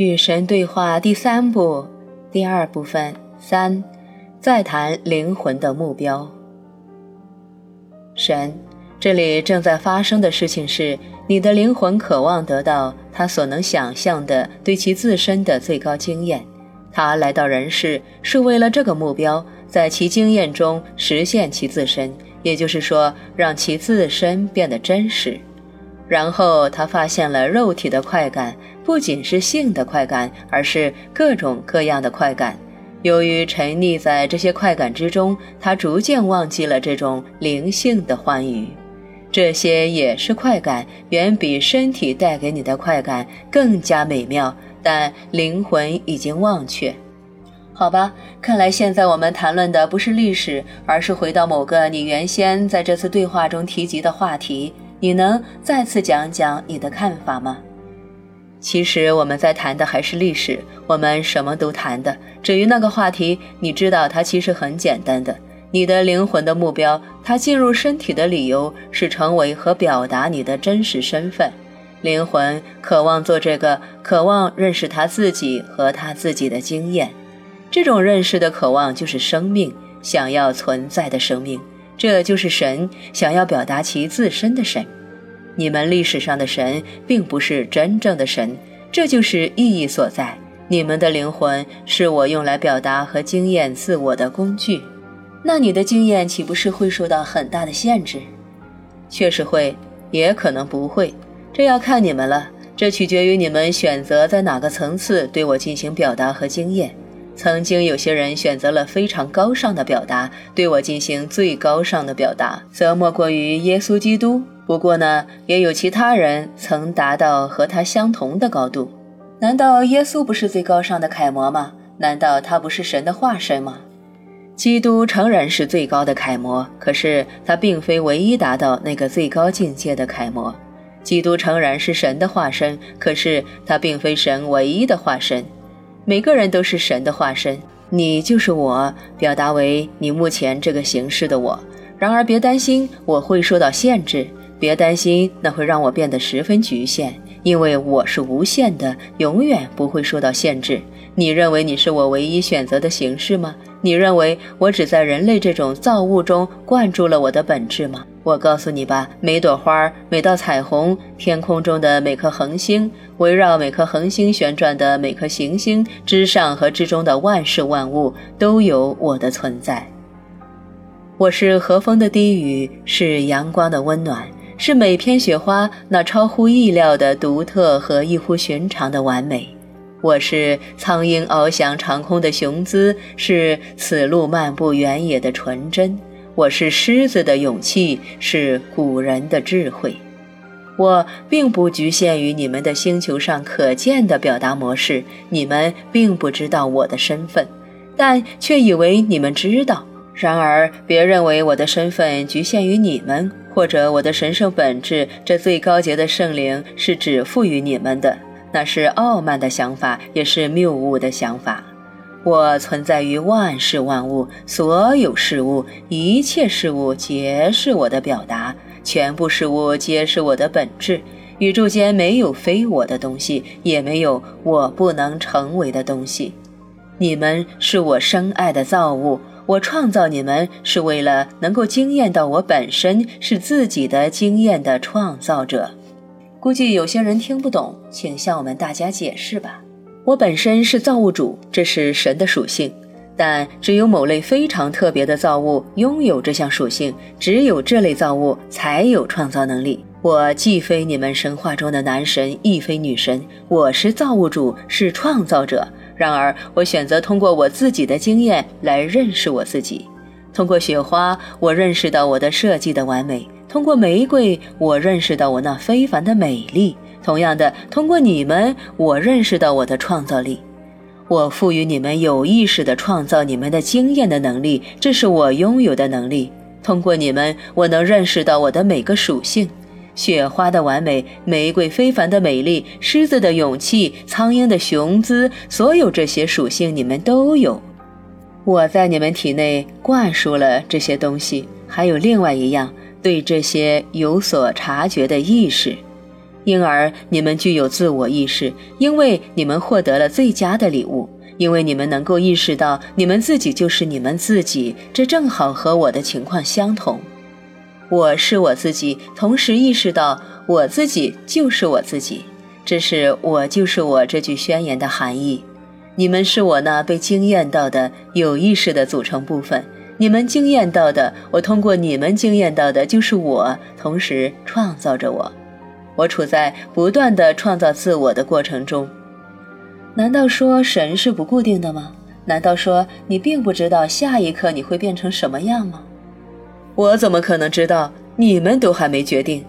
与神对话第三部第二部分三，再谈灵魂的目标。神，这里正在发生的事情是，你的灵魂渴望得到他所能想象的对其自身的最高经验。他来到人世是为了这个目标，在其经验中实现其自身，也就是说，让其自身变得真实。然后他发现了肉体的快感。不仅是性的快感，而是各种各样的快感。由于沉溺在这些快感之中，他逐渐忘记了这种灵性的欢愉。这些也是快感，远比身体带给你的快感更加美妙，但灵魂已经忘却。好吧，看来现在我们谈论的不是历史，而是回到某个你原先在这次对话中提及的话题。你能再次讲讲你的看法吗？其实我们在谈的还是历史，我们什么都谈的。至于那个话题，你知道它其实很简单的。你的灵魂的目标，它进入身体的理由是成为和表达你的真实身份。灵魂渴望做这个，渴望认识他自己和他自己的经验。这种认识的渴望就是生命，想要存在的生命。这就是神想要表达其自身的神。你们历史上的神并不是真正的神，这就是意义所在。你们的灵魂是我用来表达和经验自我的工具，那你的经验岂不是会受到很大的限制？确实会，也可能不会，这要看你们了。这取决于你们选择在哪个层次对我进行表达和经验。曾经有些人选择了非常高尚的表达，对我进行最高尚的表达，则莫过于耶稣基督。不过呢，也有其他人曾达到和他相同的高度。难道耶稣不是最高尚的楷模吗？难道他不是神的化身吗？基督诚然是最高的楷模，可是他并非唯一达到那个最高境界的楷模。基督诚然是神的化身，可是他并非神唯一的化身。每个人都是神的化身，你就是我，表达为你目前这个形式的我。然而别担心，我会受到限制。别担心，那会让我变得十分局限，因为我是无限的，永远不会受到限制。你认为你是我唯一选择的形式吗？你认为我只在人类这种造物中灌注了我的本质吗？我告诉你吧，每朵花、每道彩虹、天空中的每颗恒星、围绕每颗恒星旋转的每颗行星之上和之中的万事万物，都有我的存在。我是和风的低语，是阳光的温暖。是每片雪花那超乎意料的独特和异乎寻常的完美。我是苍鹰翱翔长空的雄姿，是此路漫步原野的纯真。我是狮子的勇气，是古人的智慧。我并不局限于你们的星球上可见的表达模式，你们并不知道我的身份，但却以为你们知道。然而，别认为我的身份局限于你们。或者我的神圣本质，这最高洁的圣灵是只赋予你们的，那是傲慢的想法，也是谬误的想法。我存在于万事万物，所有事物，一切事物皆是我的表达，全部事物皆是我的本质。宇宙间没有非我的东西，也没有我不能成为的东西。你们是我深爱的造物。我创造你们是为了能够惊艳到我本身是自己的经验的创造者。估计有些人听不懂，请向我们大家解释吧。我本身是造物主，这是神的属性，但只有某类非常特别的造物拥有这项属性，只有这类造物才有创造能力。我既非你们神话中的男神，亦非女神，我是造物主，是创造者。然而，我选择通过我自己的经验来认识我自己。通过雪花，我认识到我的设计的完美；通过玫瑰，我认识到我那非凡的美丽。同样的，通过你们，我认识到我的创造力。我赋予你们有意识的创造你们的经验的能力，这是我拥有的能力。通过你们，我能认识到我的每个属性。雪花的完美，玫瑰非凡的美丽，狮子的勇气，苍鹰的雄姿，所有这些属性你们都有。我在你们体内灌输了这些东西，还有另外一样，对这些有所察觉的意识。因而你们具有自我意识，因为你们获得了最佳的礼物，因为你们能够意识到你们自己就是你们自己，这正好和我的情况相同。我是我自己，同时意识到我自己就是我自己，这是我就是我这句宣言的含义。你们是我那被惊艳到的有意识的组成部分，你们惊艳到的，我通过你们惊艳到的，就是我，同时创造着我。我处在不断的创造自我的过程中。难道说神是不固定的吗？难道说你并不知道下一刻你会变成什么样吗？我怎么可能知道？你们都还没决定。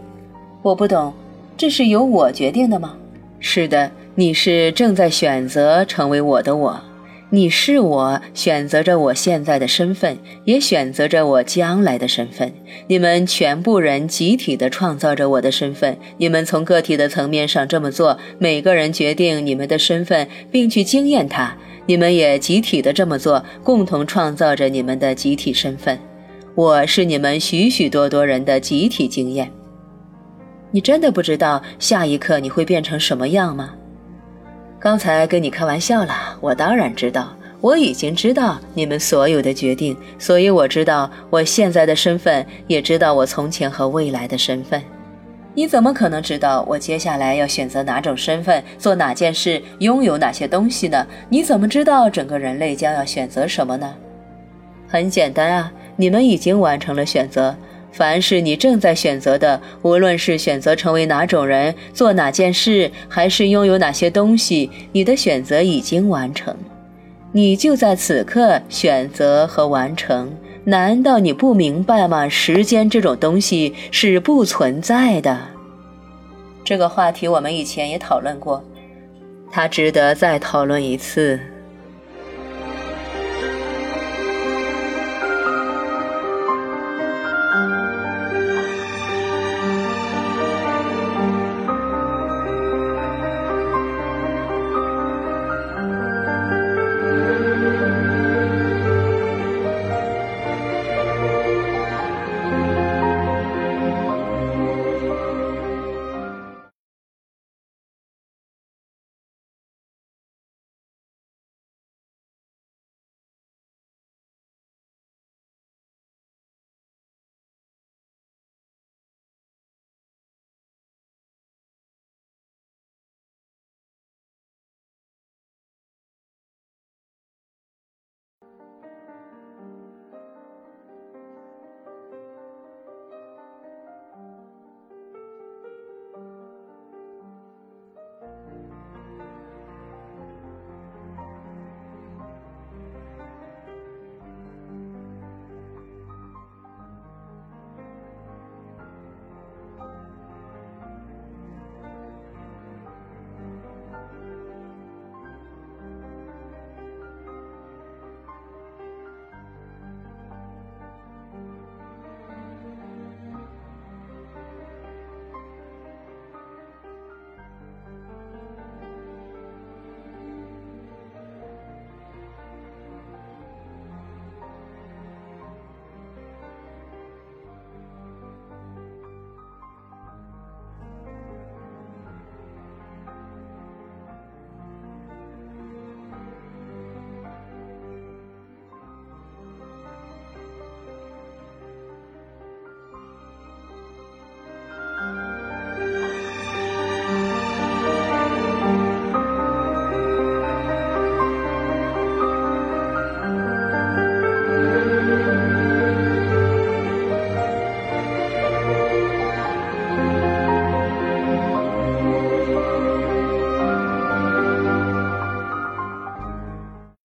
我不懂，这是由我决定的吗？是的，你是正在选择成为我的我。你是我，选择着我现在的身份，也选择着我将来的身份。你们全部人集体的创造着我的身份。你们从个体的层面上这么做，每个人决定你们的身份，并去经验它。你们也集体的这么做，共同创造着你们的集体身份。我是你们许许多多人的集体经验。你真的不知道下一刻你会变成什么样吗？刚才跟你开玩笑了。我当然知道，我已经知道你们所有的决定，所以我知道我现在的身份，也知道我从前和未来的身份。你怎么可能知道我接下来要选择哪种身份，做哪件事，拥有哪些东西呢？你怎么知道整个人类将要选择什么呢？很简单啊。你们已经完成了选择，凡是你正在选择的，无论是选择成为哪种人、做哪件事，还是拥有哪些东西，你的选择已经完成。你就在此刻选择和完成。难道你不明白吗？时间这种东西是不存在的。这个话题我们以前也讨论过，它值得再讨论一次。